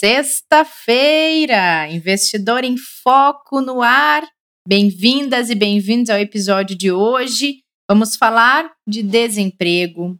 Sexta-feira, investidor em foco no ar. Bem-vindas e bem-vindos ao episódio de hoje. Vamos falar de desemprego,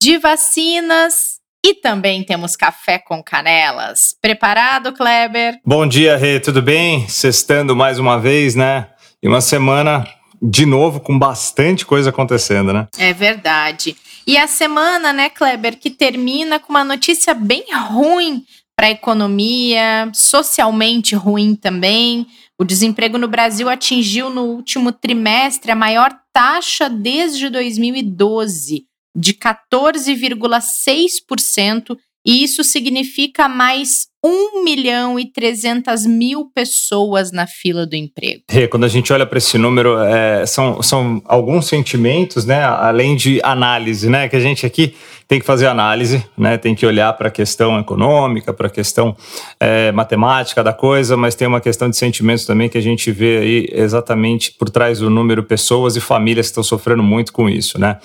de vacinas e também temos café com canelas. Preparado, Kleber? Bom dia, Rê, tudo bem? Sextando mais uma vez, né? E uma semana de novo com bastante coisa acontecendo, né? É verdade. E a semana, né, Kleber, que termina com uma notícia bem ruim para a economia, socialmente ruim também. O desemprego no Brasil atingiu no último trimestre a maior taxa desde 2012 de 14,6%, e isso significa mais 1 milhão e 300 mil pessoas na fila do emprego. Rê, quando a gente olha para esse número, é, são, são alguns sentimentos, né, além de análise, né, que a gente aqui tem que fazer análise, né? Tem que olhar para a questão econômica, para a questão é, matemática da coisa, mas tem uma questão de sentimentos também que a gente vê aí exatamente por trás do número pessoas e famílias que estão sofrendo muito com isso, né?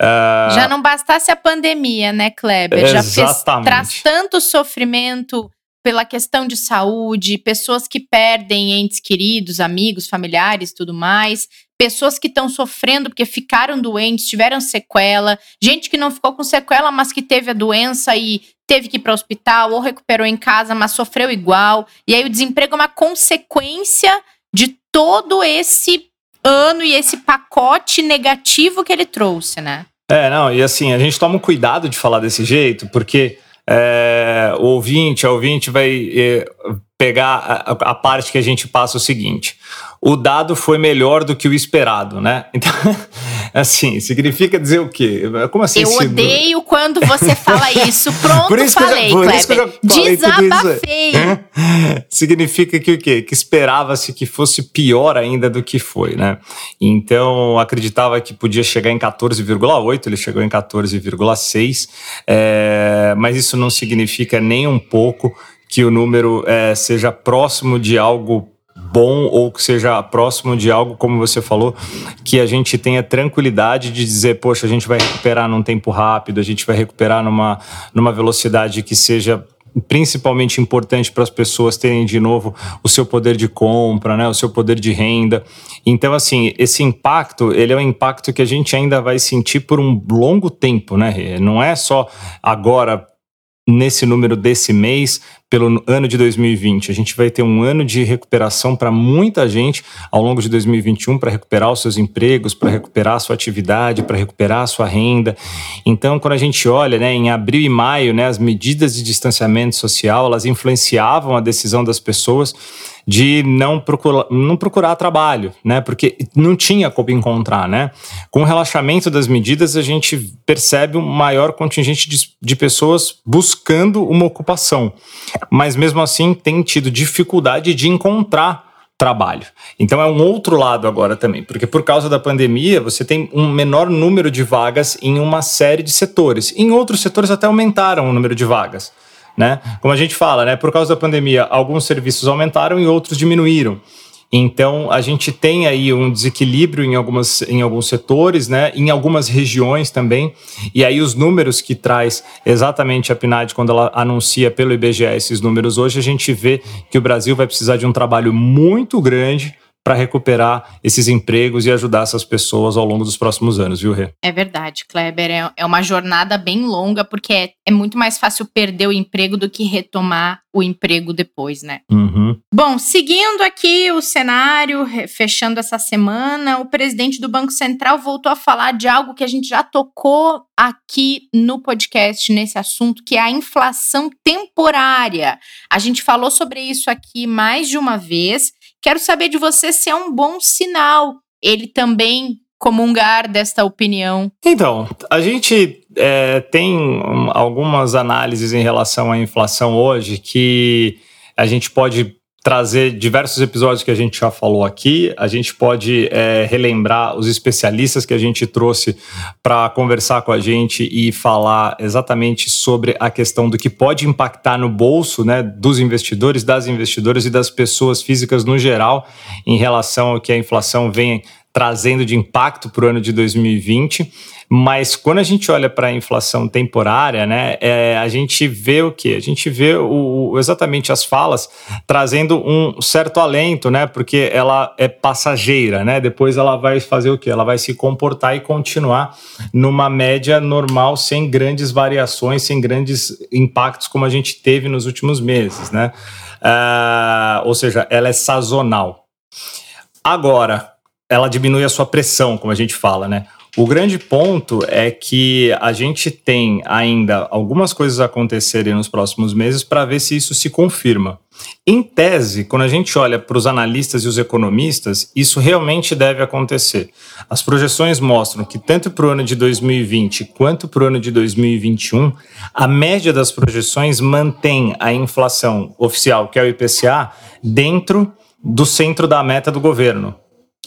Uh... Já não bastasse a pandemia, né, Kleber? Já fez, traz tanto sofrimento pela questão de saúde, pessoas que perdem entes queridos, amigos, familiares, tudo mais, pessoas que estão sofrendo porque ficaram doentes, tiveram sequela, gente que não ficou com sequela, mas que teve a doença e teve que ir para o hospital ou recuperou em casa, mas sofreu igual. E aí o desemprego é uma consequência de todo esse ano e esse pacote negativo que ele trouxe, né? É, não, e assim, a gente toma um cuidado de falar desse jeito, porque é, o ouvinte, a ouvinte vai é, pegar a, a, parte que a gente passa o seguinte: o dado foi melhor do que o esperado, né? Então, assim, significa dizer o quê? Como assim? Eu odeio quando você fala isso. Pronto, por isso falei, que eu, por isso que eu Desabafei. significa que o quê? Que esperava-se que fosse pior ainda do que foi, né? Então, acreditava que podia chegar em 14,8, ele chegou em 14,6, é, mas isso não significa nem um pouco que o número é, seja próximo de algo bom ou que seja próximo de algo, como você falou, que a gente tenha tranquilidade de dizer, poxa, a gente vai recuperar num tempo rápido, a gente vai recuperar numa, numa velocidade que seja principalmente importante para as pessoas terem de novo o seu poder de compra, né, o seu poder de renda. Então, assim, esse impacto, ele é um impacto que a gente ainda vai sentir por um longo tempo, né? Não é só agora nesse número desse mês, pelo ano de 2020. A gente vai ter um ano de recuperação para muita gente ao longo de 2021 para recuperar os seus empregos, para recuperar a sua atividade, para recuperar a sua renda. Então, quando a gente olha, né, em abril e maio, né, as medidas de distanciamento social, elas influenciavam a decisão das pessoas de não procurar, não procurar trabalho, né? Porque não tinha como encontrar, né? Com o relaxamento das medidas, a gente percebe um maior contingente de, de pessoas buscando uma ocupação. Mas mesmo assim tem tido dificuldade de encontrar trabalho. Então é um outro lado agora também, porque por causa da pandemia você tem um menor número de vagas em uma série de setores. Em outros setores até aumentaram o número de vagas né? Como a gente fala, né? Por causa da pandemia, alguns serviços aumentaram e outros diminuíram. Então, a gente tem aí um desequilíbrio em, algumas, em alguns setores, né? em algumas regiões também. E aí, os números que traz exatamente a PNAD, quando ela anuncia pelo IBGE esses números hoje, a gente vê que o Brasil vai precisar de um trabalho muito grande para recuperar esses empregos e ajudar essas pessoas ao longo dos próximos anos, viu, Rê? É verdade, Kleber. É, é uma jornada bem longa, porque é, é, muito mais fácil perder o emprego do que retomar o emprego depois, né? Uhum. Bom, seguindo aqui o cenário, fechando essa semana, o presidente do Banco Central voltou a falar de algo que a gente já tocou aqui no podcast nesse assunto, que é a inflação temporária. A gente falou sobre isso aqui mais de uma vez. Quero saber de você se é um bom sinal ele também comungar desta opinião. Então, a gente é, tem algumas análises em relação à inflação hoje que a gente pode trazer diversos episódios que a gente já falou aqui. A gente pode é, relembrar os especialistas que a gente trouxe para conversar com a gente e falar exatamente sobre a questão do que pode impactar no bolso né, dos investidores, das investidoras e das pessoas físicas no geral em relação ao que a inflação vem trazendo de impacto para o ano de 2020. Mas quando a gente olha para a inflação temporária, né, é, a gente vê o que? A gente vê o, exatamente as falas trazendo um certo alento, né? Porque ela é passageira, né? Depois ela vai fazer o que? Ela vai se comportar e continuar numa média normal, sem grandes variações, sem grandes impactos como a gente teve nos últimos meses, né? Uh, ou seja, ela é sazonal. Agora, ela diminui a sua pressão, como a gente fala, né? O grande ponto é que a gente tem ainda algumas coisas acontecerem nos próximos meses para ver se isso se confirma. Em tese, quando a gente olha para os analistas e os economistas, isso realmente deve acontecer. As projeções mostram que, tanto para o ano de 2020 quanto para o ano de 2021, a média das projeções mantém a inflação oficial, que é o IPCA, dentro do centro da meta do governo.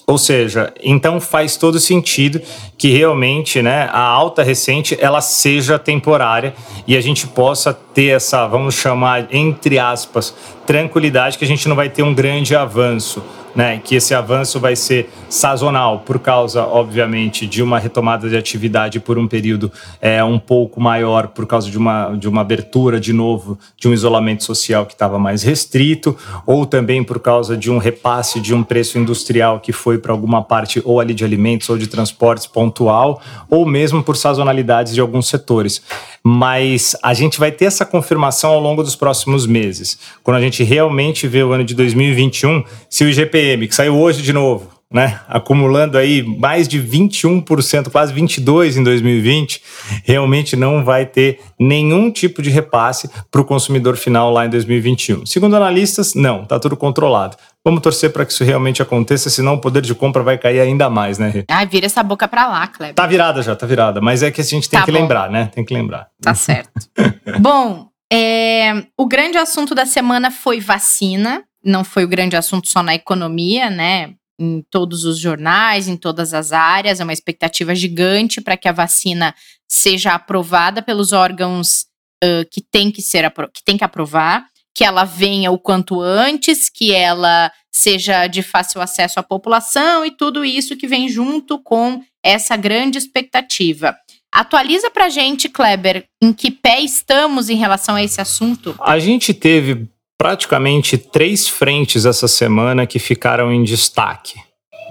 Ou seja, então faz todo sentido que realmente né, a alta recente ela seja temporária e a gente possa ter essa, vamos chamar, entre aspas, tranquilidade que a gente não vai ter um grande avanço né, que esse avanço vai ser sazonal, por causa, obviamente, de uma retomada de atividade por um período é, um pouco maior, por causa de uma, de uma abertura de novo de um isolamento social que estava mais restrito, ou também por causa de um repasse de um preço industrial que foi para alguma parte ou ali de alimentos ou de transportes pontual, ou mesmo por sazonalidades de alguns setores. Mas a gente vai ter essa confirmação ao longo dos próximos meses. Quando a gente realmente vê o ano de 2021, se o IGPM, que saiu hoje de novo, né, acumulando aí mais de 21%, quase 22% em 2020, realmente não vai ter nenhum tipo de repasse para o consumidor final lá em 2021. Segundo analistas, não, está tudo controlado. Vamos torcer para que isso realmente aconteça, senão o poder de compra vai cair ainda mais, né, Rê? Ai, vira essa boca para lá, Kleber. Tá virada já, tá virada. Mas é que a gente tem tá que bom. lembrar, né? Tem que lembrar. Tá certo. bom, é, o grande assunto da semana foi vacina não foi o grande assunto só na economia, né? Em todos os jornais, em todas as áreas, é uma expectativa gigante para que a vacina seja aprovada pelos órgãos uh, que tem que ser que tem que aprovar, que ela venha o quanto antes, que ela seja de fácil acesso à população e tudo isso que vem junto com essa grande expectativa. Atualiza pra gente, Kleber, em que pé estamos em relação a esse assunto? A gente teve praticamente três frentes essa semana que ficaram em destaque,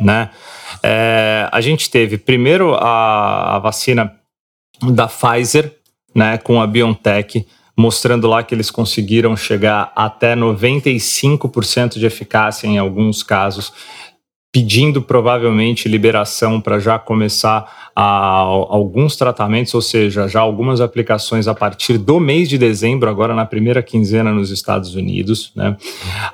né? É, a gente teve primeiro a, a, vacina da Pfizer, né, com a BioNTech, mostrando lá que eles conseguiram chegar até 95% de eficácia em alguns casos pedindo provavelmente liberação para já começar a, alguns tratamentos, ou seja, já algumas aplicações a partir do mês de dezembro, agora na primeira quinzena nos Estados Unidos. Né?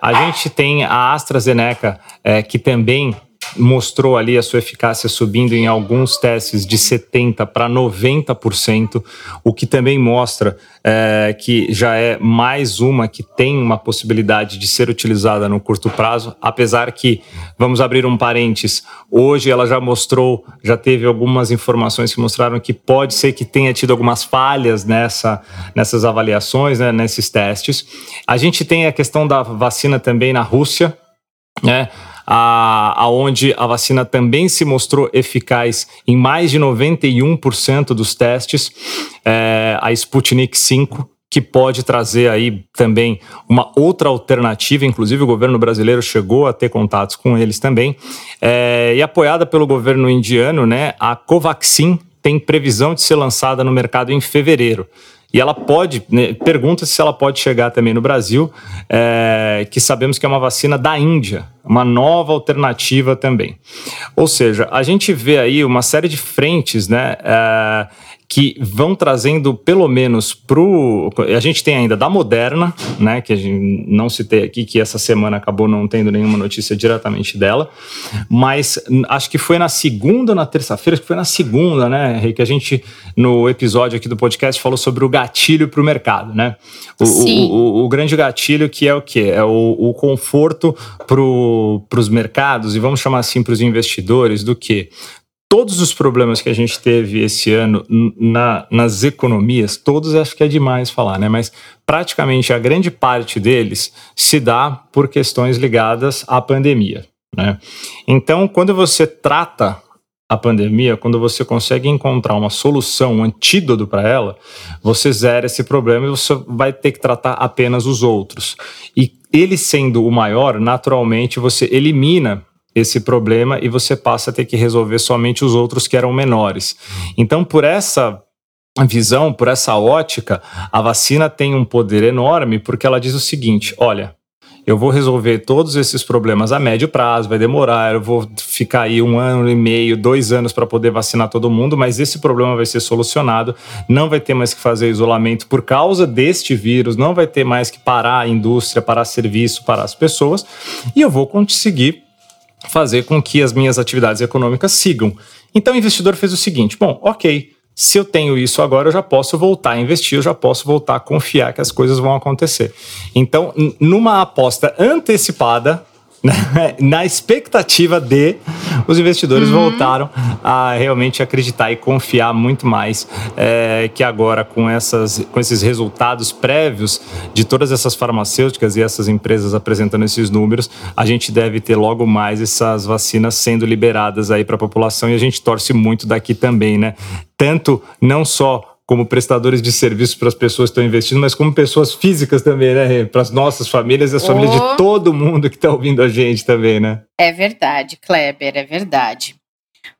A gente tem a AstraZeneca, é, que também mostrou ali a sua eficácia subindo em alguns testes de 70% para 90%, o que também mostra é, que já é mais uma que tem uma possibilidade de ser utilizada no curto prazo, apesar que, vamos abrir um parênteses, hoje ela já mostrou, já teve algumas informações que mostraram que pode ser que tenha tido algumas falhas nessa, nessas avaliações, né, nesses testes. A gente tem a questão da vacina também na Rússia, né? A, aonde a vacina também se mostrou eficaz em mais de 91% dos testes, é, a Sputnik 5, que pode trazer aí também uma outra alternativa, inclusive o governo brasileiro chegou a ter contatos com eles também, é, e apoiada pelo governo indiano, né, a Covaxin tem previsão de ser lançada no mercado em fevereiro. E ela pode, né, pergunta se ela pode chegar também no Brasil, é, que sabemos que é uma vacina da Índia, uma nova alternativa também. Ou seja, a gente vê aí uma série de frentes, né? É, que vão trazendo pelo menos pro. A gente tem ainda da Moderna, né? Que a gente não citei aqui, que essa semana acabou não tendo nenhuma notícia diretamente dela. Mas acho que foi na segunda ou na terça-feira, acho que foi na segunda, né, que a gente, no episódio aqui do podcast, falou sobre o gatilho para o mercado, né? O, o, o, o, grande gatilho que é o quê? É o, o conforto para os mercados, e vamos chamar assim para os investidores, do que? Todos os problemas que a gente teve esse ano na, nas economias, todos acho que é demais falar, né? Mas praticamente a grande parte deles se dá por questões ligadas à pandemia. Né? Então, quando você trata a pandemia, quando você consegue encontrar uma solução, um antídoto para ela, você zera esse problema e você vai ter que tratar apenas os outros. E ele sendo o maior, naturalmente você elimina esse problema e você passa a ter que resolver somente os outros que eram menores. Então, por essa visão, por essa ótica, a vacina tem um poder enorme porque ela diz o seguinte: olha, eu vou resolver todos esses problemas a médio prazo, vai demorar, eu vou ficar aí um ano e meio, dois anos para poder vacinar todo mundo, mas esse problema vai ser solucionado, não vai ter mais que fazer isolamento por causa deste vírus, não vai ter mais que parar a indústria, parar serviço, parar as pessoas, e eu vou conseguir fazer com que as minhas atividades econômicas sigam. Então o investidor fez o seguinte: bom, ok, se eu tenho isso agora, eu já posso voltar a investir, eu já posso voltar a confiar que as coisas vão acontecer. Então, numa aposta antecipada, na expectativa de os investidores uhum. voltaram a realmente acreditar e confiar muito mais é, que agora com, essas, com esses resultados prévios de todas essas farmacêuticas e essas empresas apresentando esses números, a gente deve ter logo mais essas vacinas sendo liberadas aí para a população e a gente torce muito daqui também, né? Tanto não só como prestadores de serviços para as pessoas que estão investindo, mas como pessoas físicas também, né? Para as nossas famílias e as oh. famílias de todo mundo que está ouvindo a gente também, né? É verdade, Kleber, é verdade.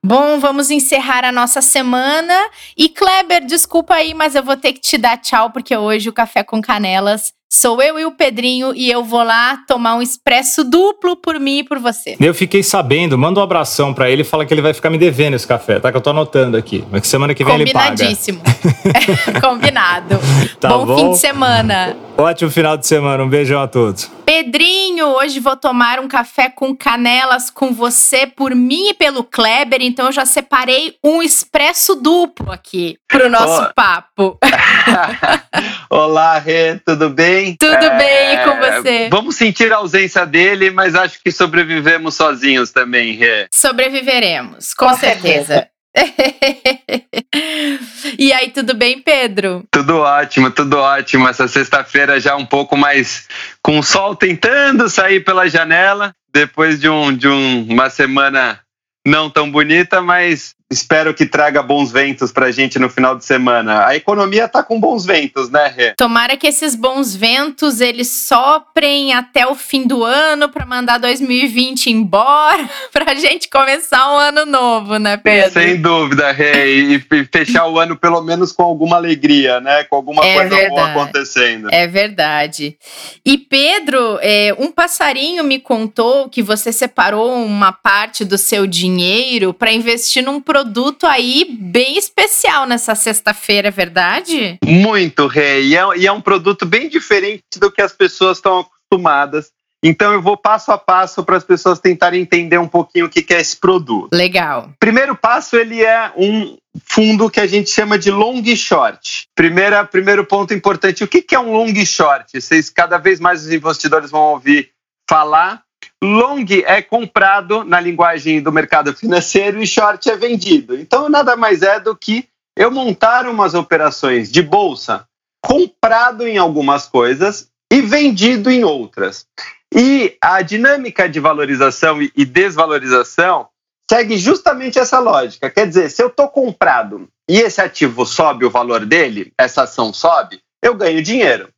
Bom, vamos encerrar a nossa semana. E Kleber, desculpa aí, mas eu vou ter que te dar tchau, porque hoje o Café com Canelas Sou eu e o Pedrinho e eu vou lá tomar um expresso duplo por mim e por você. Eu fiquei sabendo, manda um abração para ele e fala que ele vai ficar me devendo esse café, tá? Que eu tô anotando aqui. Mas que semana que vem ele paga. Combinadíssimo. Combinado. Tá bom, bom fim de semana. Ótimo final de semana. Um beijão a todos. Pedrinho, hoje vou tomar um café com canelas com você, por mim e pelo Kleber. Então eu já separei um expresso duplo aqui pro nosso oh. papo. Olá, Rê, tudo bem? Tudo é, bem, e com você? Vamos sentir a ausência dele, mas acho que sobrevivemos sozinhos também, Rê. Sobreviveremos, com, com certeza. certeza. e aí, tudo bem, Pedro? Tudo ótimo, tudo ótimo. Essa sexta-feira já um pouco mais com o sol tentando sair pela janela, depois de, um, de um, uma semana não tão bonita, mas espero que traga bons ventos para a gente no final de semana. A economia está com bons ventos, né, Rê? Tomara que esses bons ventos eles soprem até o fim do ano para mandar 2020 embora, para a gente começar um ano novo, né, Pedro? Sem dúvida, Rê, e fechar o ano pelo menos com alguma alegria, né, com alguma é coisa verdade. boa acontecendo. É verdade. E Pedro, é, um passarinho me contou que você separou uma parte do seu dinheiro para investir num produto produto aí bem especial nessa sexta-feira, é verdade? Muito, Rei. E é, e é um produto bem diferente do que as pessoas estão acostumadas. Então eu vou passo a passo para as pessoas tentarem entender um pouquinho o que é esse produto. Legal. Primeiro passo, ele é um fundo que a gente chama de long short. Primeira, primeiro ponto importante, o que é um long short? Vocês cada vez mais os investidores vão ouvir falar. Long é comprado na linguagem do mercado financeiro e short é vendido. Então, nada mais é do que eu montar umas operações de bolsa, comprado em algumas coisas e vendido em outras. E a dinâmica de valorização e desvalorização segue justamente essa lógica. Quer dizer, se eu estou comprado e esse ativo sobe o valor dele, essa ação sobe, eu ganho dinheiro.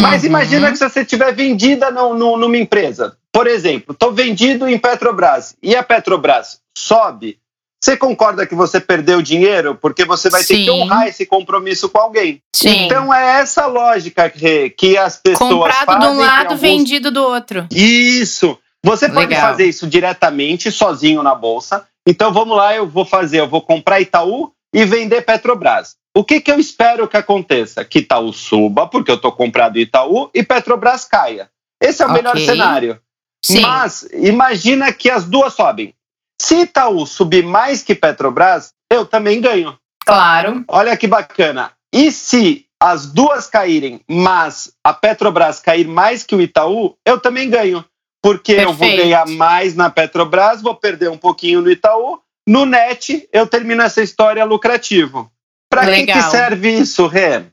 Mas uhum. imagina que se você tiver vendida numa empresa, por exemplo, estou vendido em Petrobras e a Petrobras sobe, você concorda que você perdeu dinheiro porque você vai Sim. ter que honrar esse compromisso com alguém? Sim. Então é essa lógica que, que as pessoas Comprado fazem. de um lado, alguns... vendido do outro. Isso. Você Legal. pode fazer isso diretamente, sozinho na bolsa. Então vamos lá, eu vou fazer, eu vou comprar Itaú e vender Petrobras. O que, que eu espero que aconteça? Que Itaú suba, porque eu estou comprado Itaú, e Petrobras caia. Esse é o okay. melhor cenário. Sim. Mas imagina que as duas sobem. Se Itaú subir mais que Petrobras, eu também ganho. Claro. Olha que bacana. E se as duas caírem, mas a Petrobras cair mais que o Itaú, eu também ganho. Porque Perfeito. eu vou ganhar mais na Petrobras, vou perder um pouquinho no Itaú. No net, eu termino essa história lucrativo. Para que, que, serve isso, Rê?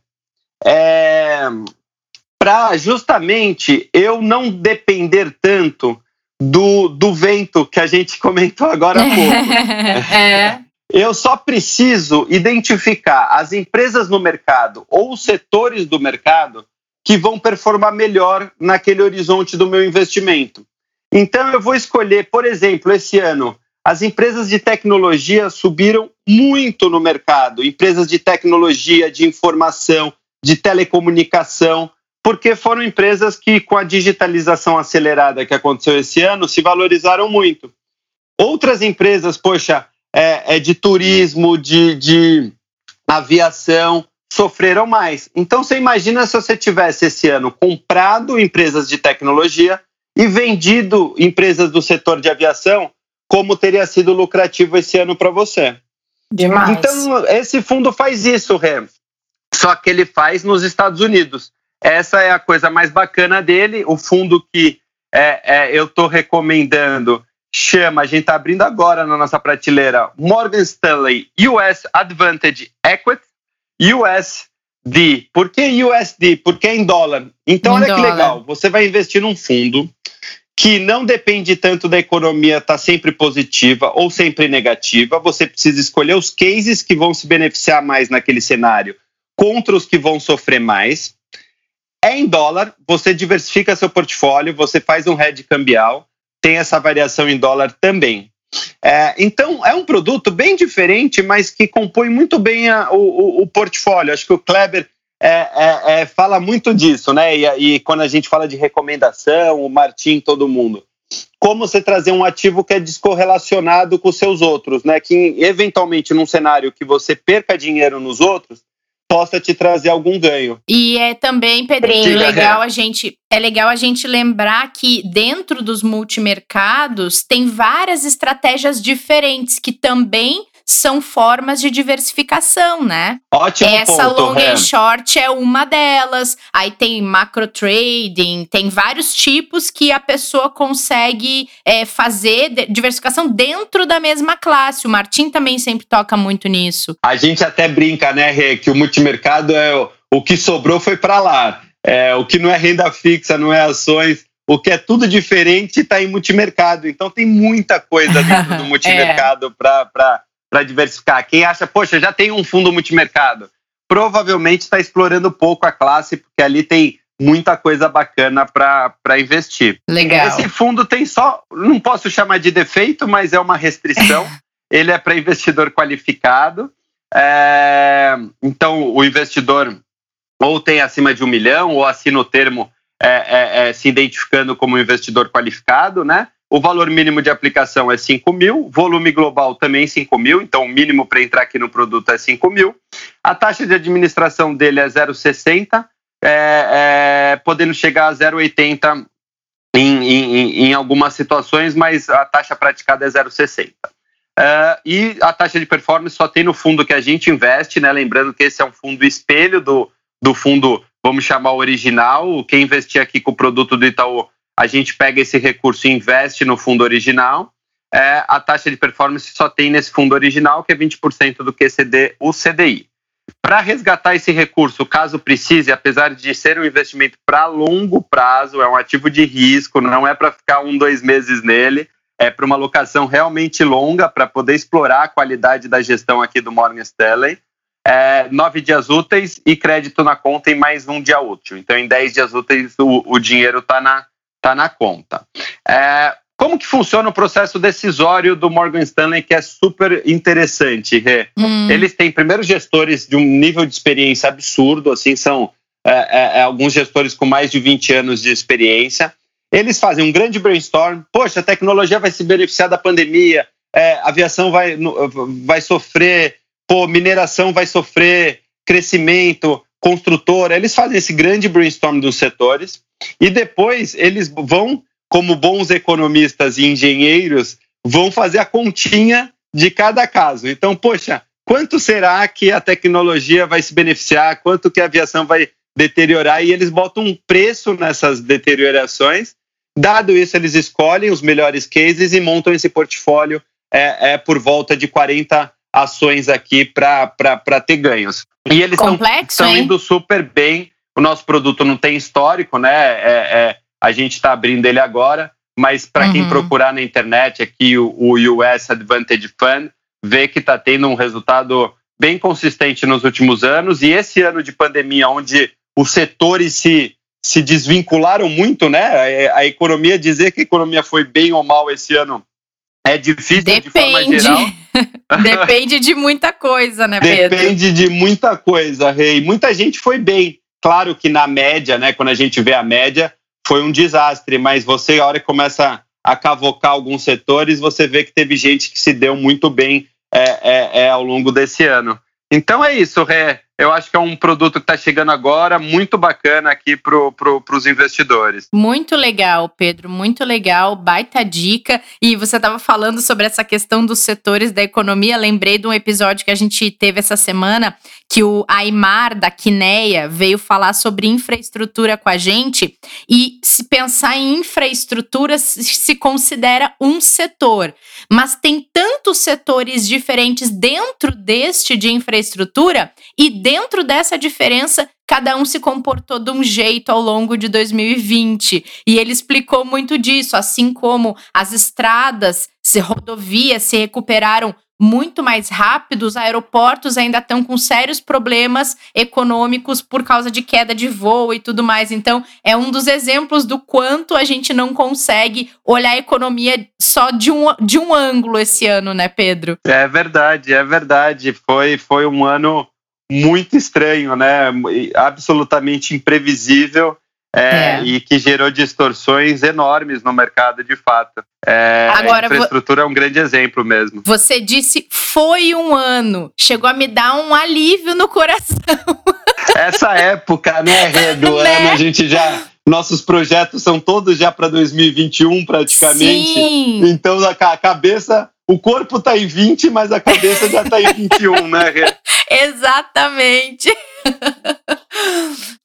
É, Para justamente eu não depender tanto do, do vento que a gente comentou agora há pouco. é. Eu só preciso identificar as empresas no mercado ou os setores do mercado que vão performar melhor naquele horizonte do meu investimento. Então, eu vou escolher, por exemplo, esse ano, as empresas de tecnologia subiram muito no mercado empresas de tecnologia, de informação, de telecomunicação porque foram empresas que, com a digitalização acelerada que aconteceu esse ano, se valorizaram muito. Outras empresas, poxa, é, é de turismo, de, de aviação, sofreram mais. Então, você imagina se você tivesse esse ano comprado empresas de tecnologia e vendido empresas do setor de aviação, como teria sido lucrativo esse ano para você. Demais. Então, esse fundo faz isso, Rem. Só que ele faz nos Estados Unidos. Essa é a coisa mais bacana dele. O fundo que é, é, eu estou recomendando chama, a gente está abrindo agora na nossa prateleira, Morgan Stanley US Advantage Equity USD. Por que USD? Porque é em dólar. Então, em olha dólar. que legal. Você vai investir num fundo que não depende tanto da economia estar tá sempre positiva ou sempre negativa. Você precisa escolher os cases que vão se beneficiar mais naquele cenário contra os que vão sofrer mais é em dólar, você diversifica seu portfólio, você faz um hedge cambial, tem essa variação em dólar também. É, então, é um produto bem diferente, mas que compõe muito bem a, o, o, portfólio. Acho que o Kleber é, é, é, fala muito disso, né? E, e, quando a gente fala de recomendação, o Martim, todo mundo. Como você trazer um ativo que é descorrelacionado com os seus outros, né? Que eventualmente, num cenário que você perca dinheiro nos outros, possa te trazer algum ganho. E é também, Pedrinho, legal a gente é legal a gente lembrar que dentro dos multimercados tem várias estratégias diferentes que também são formas de diversificação, né? Ótimo Essa ponto, long and short é uma delas. Aí tem macro trading, tem vários tipos que a pessoa consegue é, fazer diversificação dentro da mesma classe. O Martim também sempre toca muito nisso. A gente até brinca, né, Rê, que o multimercado é o, o que sobrou foi para lá. É, o que não é renda fixa, não é ações, o que é tudo diferente está em multimercado. Então tem muita coisa dentro do multimercado é. para para diversificar. Quem acha, poxa, já tem um fundo multimercado, provavelmente está explorando pouco a classe, porque ali tem muita coisa bacana para investir. Legal. Esse fundo tem só, não posso chamar de defeito, mas é uma restrição. Ele é para investidor qualificado. É, então, o investidor ou tem acima de um milhão, ou assina o termo é, é, é se identificando como investidor qualificado, né? O valor mínimo de aplicação é 5 mil, volume global também 5 mil, então o mínimo para entrar aqui no produto é 5 mil. A taxa de administração dele é 0,60, é, é, podendo chegar a 0,80 em, em, em, algumas situações, mas a taxa praticada é 0,60. Uh, e a taxa de performance só tem no fundo que a gente investe, né? Lembrando que esse é um fundo espelho do, do fundo, vamos chamar original. Quem investir aqui com o produto do Itaú a gente pega esse recurso e investe no fundo original. É, a taxa de performance só tem nesse fundo original, que é 20% do QCD, o CDI. Para resgatar esse recurso, caso precise, apesar de ser um investimento para longo prazo, é um ativo de risco, não é para ficar um, dois meses nele, é para uma alocação realmente longa, para poder explorar a qualidade da gestão aqui do Morgan Stanley. É, nove dias úteis e crédito na conta em mais um dia útil. Então, em dez dias úteis, o, o dinheiro está na, está na conta. É, como que funciona o processo decisório do Morgan Stanley, que é super interessante, Rê? Hum. Eles têm, primeiro, gestores de um nível de experiência absurdo, assim, são é, é, é alguns gestores com mais de 20 anos de experiência. Eles fazem um grande brainstorm, poxa, a tecnologia vai se beneficiar da pandemia, é, a aviação vai, vai sofrer pô, mineração vai sofrer crescimento, construtora, eles fazem esse grande brainstorm dos setores e depois eles vão, como bons economistas e engenheiros, vão fazer a continha de cada caso. Então, poxa, quanto será que a tecnologia vai se beneficiar, quanto que a aviação vai deteriorar e eles botam um preço nessas deteriorações. Dado isso, eles escolhem os melhores cases e montam esse portfólio é, é por volta de 40 ações aqui para ter ganhos. E eles estão indo super bem. O nosso produto não tem histórico, né? É, é a gente está abrindo ele agora, mas para uhum. quem procurar na internet aqui o, o US Advantage Fund, vê que está tendo um resultado bem consistente nos últimos anos. E esse ano de pandemia, onde os setores se, se desvincularam muito, né? A, a economia, dizer que a economia foi bem ou mal esse ano é difícil Depende. de forma geral. Depende de muita coisa, né, Pedro? Depende de muita coisa, Rei. Muita gente foi bem. Claro que na média, né, quando a gente vê a média, foi um desastre, mas você, a hora que começa a cavocar alguns setores, você vê que teve gente que se deu muito bem é, é, é ao longo desse ano. Então é isso, Ré. Eu acho que é um produto que está chegando agora, muito bacana aqui para pro, os investidores. Muito legal, Pedro, muito legal, baita dica. E você estava falando sobre essa questão dos setores da economia. Lembrei de um episódio que a gente teve essa semana que o Aymar da Quineia veio falar sobre infraestrutura com a gente. E se pensar em infraestrutura, se considera um setor, mas tem tantos setores diferentes dentro deste de infraestrutura e dentro dessa diferença, cada um se comportou de um jeito ao longo de 2020. E ele explicou muito disso, assim como as estradas, se rodovias se recuperaram muito mais rápido, os aeroportos ainda estão com sérios problemas econômicos por causa de queda de voo e tudo mais. Então, é um dos exemplos do quanto a gente não consegue olhar a economia só de um, de um ângulo esse ano, né, Pedro? É verdade, é verdade. Foi, foi um ano muito estranho, né? Absolutamente imprevisível. É, é. e que gerou distorções enormes no mercado de fato. É, Agora, a infraestrutura é um grande exemplo mesmo. Você disse foi um ano, chegou a me dar um alívio no coração. Essa época, né, Rê, do né? ano, a gente já nossos projetos são todos já para 2021 praticamente. Sim. Então a cabeça, o corpo está em 20, mas a cabeça já está em 21, né? Exatamente.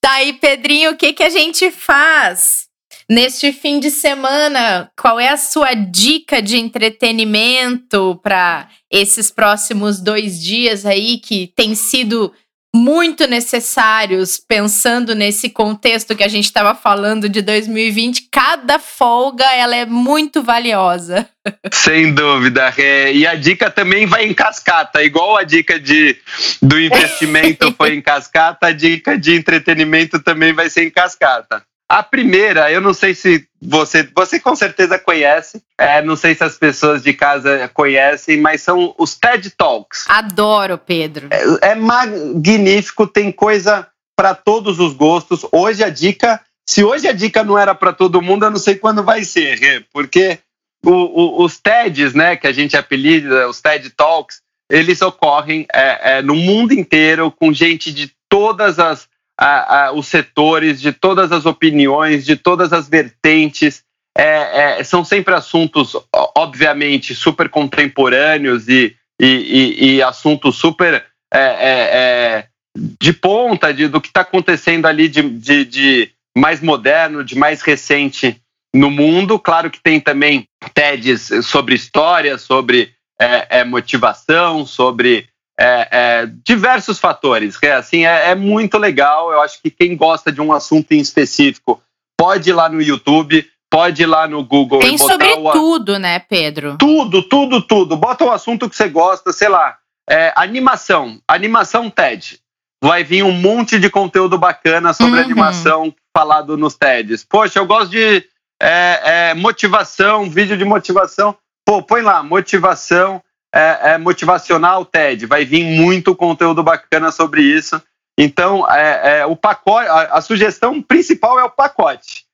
tá aí, Pedrinho, o que, que a gente faz? Neste fim de semana, qual é a sua dica de entretenimento para esses próximos dois dias aí que tem sido muito necessários, pensando nesse contexto que a gente estava falando de 2020, cada folga ela é muito valiosa. Sem dúvida. É, e a dica também vai em cascata, igual a dica de, do investimento foi em cascata, a dica de entretenimento também vai ser em cascata. A primeira, eu não sei se você, você com certeza conhece, é, não sei se as pessoas de casa conhecem, mas são os TED Talks. Adoro, Pedro. É, é magnífico, tem coisa para todos os gostos. Hoje a dica, se hoje a dica não era para todo mundo, eu não sei quando vai ser, porque o, o, os TEDs, né, que a gente apelida, os TED Talks, eles ocorrem é, é, no mundo inteiro com gente de todas as a, a, os setores, de todas as opiniões, de todas as vertentes. É, é, são sempre assuntos, obviamente, super contemporâneos e, e, e, e assuntos super é, é, é de ponta de, do que está acontecendo ali de, de, de, mais moderno, de mais recente no mundo. Claro que tem também TEDs sobre história, sobre é, motivação, sobre é, é, diversos fatores. Que, assim, é, é, muito legal. Eu acho que quem gosta de um assunto em específico pode ir lá no YouTube, pode ir lá no Google. Tem sobre o... tudo, né, Pedro? Tudo, tudo, tudo. Bota o assunto que você gosta, sei lá. É, animação, animação TED. Vai vir um monte de conteúdo bacana sobre uhum. animação falado nos TEDs. Poxa, eu gosto de é, é, motivação, vídeo de motivação. Pô, põe lá, motivação é, é motivacional TED, vai vir muito conteúdo bacana sobre isso. Então, é, é o pacote, a, a, sugestão principal é o pacote.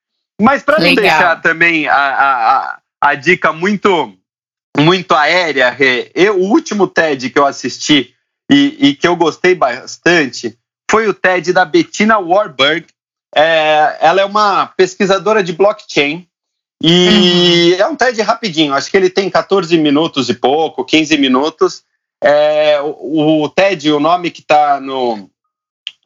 Mas para não deixar também a, a, a, dica muito muito aérea, eu, o último TED que eu assisti e, e que eu gostei bastante foi o TED da Bettina Warburg. É, ela é uma pesquisadora de blockchain e uhum. é um TED rapidinho, acho que ele tem 14 minutos e pouco, 15 minutos. É, o, o TED, o nome que está no,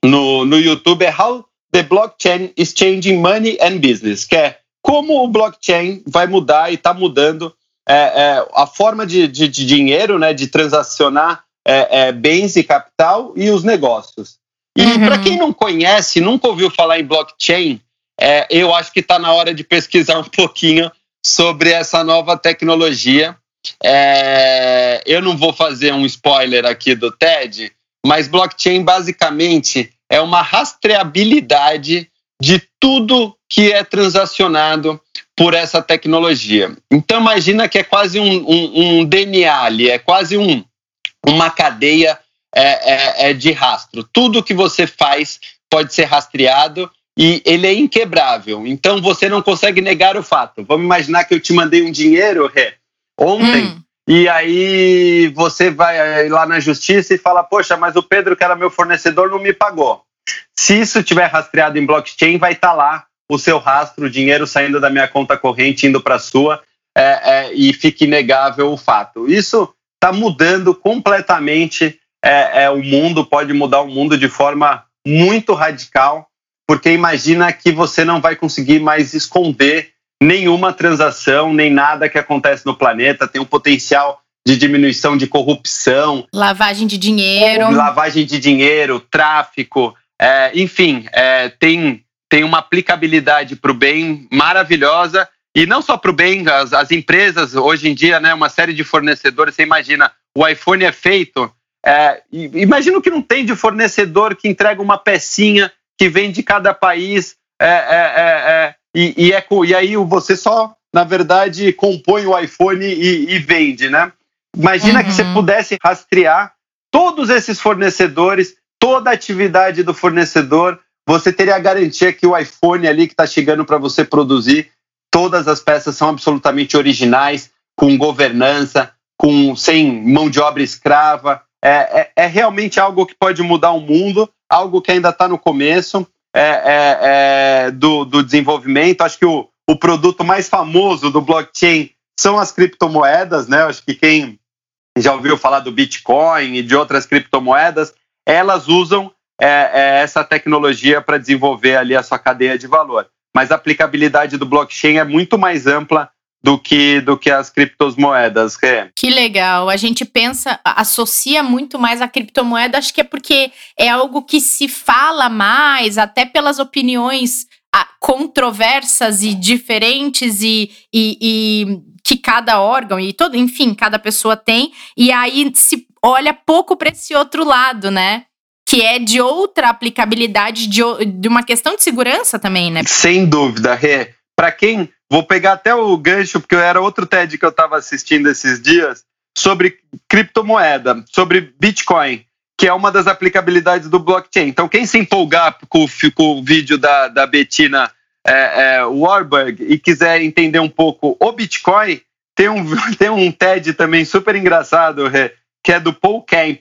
no, no YouTube é How the Blockchain is Changing Money and Business, que é como o blockchain vai mudar e está mudando é, é, a forma de, de, de, dinheiro, né, de transacionar é, é bens e capital e os negócios. E uhum. para quem não conhece, nunca ouviu falar em blockchain, é, eu acho que está na hora de pesquisar um pouquinho sobre essa nova tecnologia. É, eu não vou fazer um spoiler aqui do TED, mas blockchain basicamente é uma rastreabilidade de tudo que é transacionado por essa tecnologia. Então imagina que é quase um, um, um DNA ali, é quase um, uma cadeia é, é, é de rastro. Tudo que você faz pode ser rastreado e ele é inquebrável. Então você não consegue negar o fato. Vamos imaginar que eu te mandei um dinheiro, Rê, ontem. Hum. E aí você vai lá na justiça e fala: Poxa, mas o Pedro, que era meu fornecedor, não me pagou. Se isso tiver rastreado em blockchain, vai estar tá lá o seu rastro, o dinheiro saindo da minha conta corrente, indo para a sua, é, é, e fica inegável o fato. Isso está mudando completamente é, o mundo, pode mudar o mundo de forma muito radical, porque imagina que você não vai conseguir mais esconder nenhuma transação, nem nada que acontece no planeta, tem um potencial de diminuição de corrupção, lavagem de dinheiro, lavagem de dinheiro, tráfico, é, enfim, é, tem, tem uma aplicabilidade para o bem maravilhosa. E não só para o bem, as, as, empresas hoje em dia, né, uma série de fornecedores, você imagina, o iPhone é feito, é, imagina o que não tem de fornecedor que entrega uma pecinha que vem de cada país, é, é, é, é e, e, é, e aí você só, na verdade, compõe o iPhone e, e vende, né? Imagina uhum. que você uhum. pudesse rastrear todos esses fornecedores, toda a atividade do fornecedor, você teria a garantia que o iPhone ali que está chegando para você produzir, todas as peças são absolutamente originais, com governança, com sem mão de obra escrava. É, é, é realmente algo que pode mudar o mundo, algo que ainda está no começo é, é, é, do, do, desenvolvimento. Acho que o, o produto mais famoso do blockchain são as criptomoedas, né? Acho que quem já ouviu falar do Bitcoin e de outras criptomoedas, elas usam é, é, essa tecnologia para desenvolver ali a sua cadeia de valor. Mas a aplicabilidade do blockchain é muito mais ampla do que do que as criptomoedas. É. Que legal. A gente pensa, associa muito mais a criptomoeda, acho que é porque é algo que se fala mais, até pelas opiniões controversas e diferentes e, e, e, que cada órgão e todo, enfim, cada pessoa tem. E aí se olha pouco para esse outro lado, né? Que é de outra aplicabilidade, de, de uma questão de segurança também, né? Sem dúvida, Rê. Para quem Vou pegar até o gancho, porque era outro TED que eu estava assistindo esses dias, sobre criptomoeda, sobre Bitcoin, que é uma das aplicabilidades do blockchain. Então, quem se empolgar com, com o vídeo da, da Bettina é, é, Warburg e quiser entender um pouco o Bitcoin, tem um, tem um TED também super engraçado, que é do Paul Camp,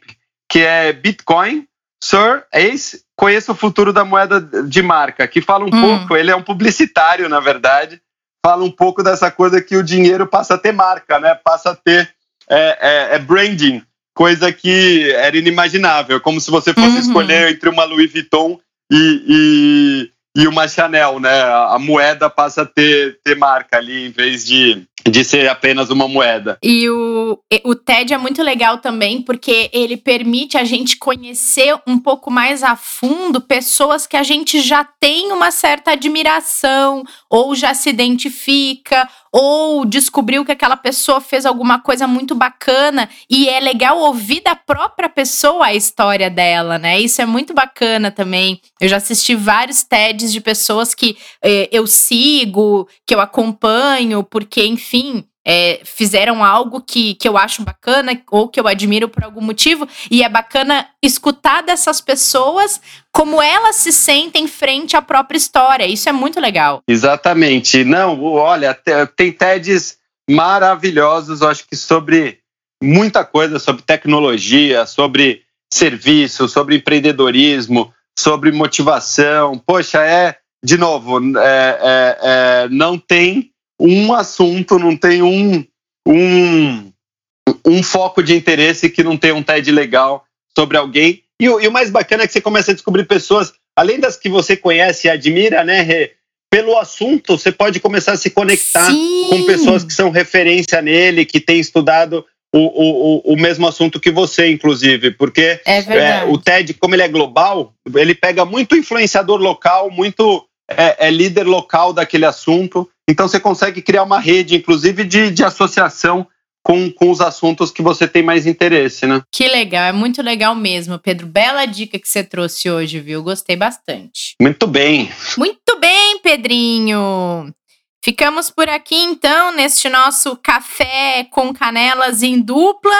que é Bitcoin, Sir Ace, conheça o futuro da moeda de marca, que fala um hum. pouco, ele é um publicitário, na verdade, fala um pouco dessa coisa que o dinheiro passa a ter marca, né? Passa a ter é, é, é branding, coisa que era inimaginável. Como se você fosse uhum. escolher entre uma Louis Vuitton e, e, e, uma Chanel, né? A moeda passa a ter, ter marca ali em vez de de ser apenas uma moeda. E o, o TED é muito legal também, porque ele permite a gente conhecer um pouco mais a fundo pessoas que a gente já tem uma certa admiração, ou já se identifica, ou descobriu que aquela pessoa fez alguma coisa muito bacana e é legal ouvir da própria pessoa a história dela, né? Isso é muito bacana também. Eu já assisti vários TEDs de pessoas que eh, eu sigo, que eu acompanho, porque, enfim, é, fizeram algo que, que eu acho bacana ou que eu admiro por algum motivo, e é bacana escutar dessas pessoas como elas se sentem frente à própria história. Isso é muito legal. Exatamente. Não, olha, tem TEDs maravilhosos, eu acho que sobre muita coisa, sobre tecnologia, sobre serviço, sobre empreendedorismo, sobre motivação. Poxa, é, de novo, é, é, é, não tem um assunto, não tem um, um, um foco de interesse que não tenha um TED legal sobre alguém. E, e, o mais bacana é que você começa a descobrir pessoas, além das que você conhece e admira, né, Rê? Pelo assunto, você pode começar a se conectar Sim. com pessoas que são referência nele, que têm estudado o, o, o mesmo assunto que você, inclusive, porque é é, o TED, como ele é global, ele pega muito influenciador local, muito é, é, líder local daquele assunto, então você consegue criar uma rede, inclusive, de, de associação com, com os assuntos que você tem mais interesse, né? Que legal, é muito legal mesmo, Pedro. Bela dica que você trouxe hoje, viu? Gostei bastante. Muito bem. Muito bem, Pedrinho. Ficamos por aqui então neste nosso café com canelas em dupla.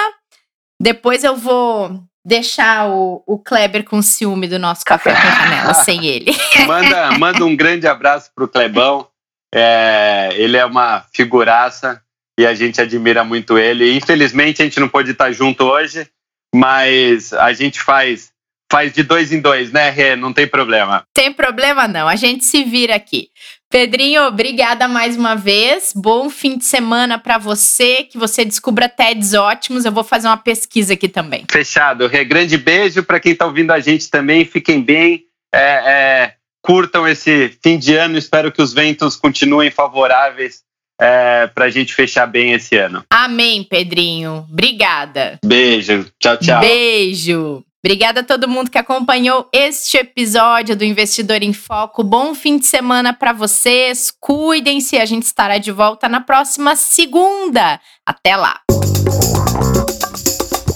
Depois eu vou deixar o, o Kleber com ciúme do nosso café com canelas sem ele. manda, manda um grande abraço pro Clebão. É, ele é uma figuraça e a gente admira muito ele. Infelizmente a gente não pode estar junto hoje, mas a gente faz faz de dois em dois, né, Rê? Não tem problema. Tem problema não, a gente se vira aqui. Pedrinho, obrigada mais uma vez. Bom fim de semana para você, que você descubra TEDs ótimos. Eu vou fazer uma pesquisa aqui também. Fechado. Rê, grande beijo para quem está ouvindo a gente também. Fiquem bem. É, é, curtam esse fim de ano. Espero que os ventos continuem favoráveis é, para a gente fechar bem esse ano. Amém, Pedrinho. Obrigada. Beijo. Tchau, tchau. Beijo. Obrigada a todo mundo que acompanhou este episódio do Investidor em Foco. Bom fim de semana para vocês. Cuidem-se, a gente estará de volta na próxima segunda. Até lá.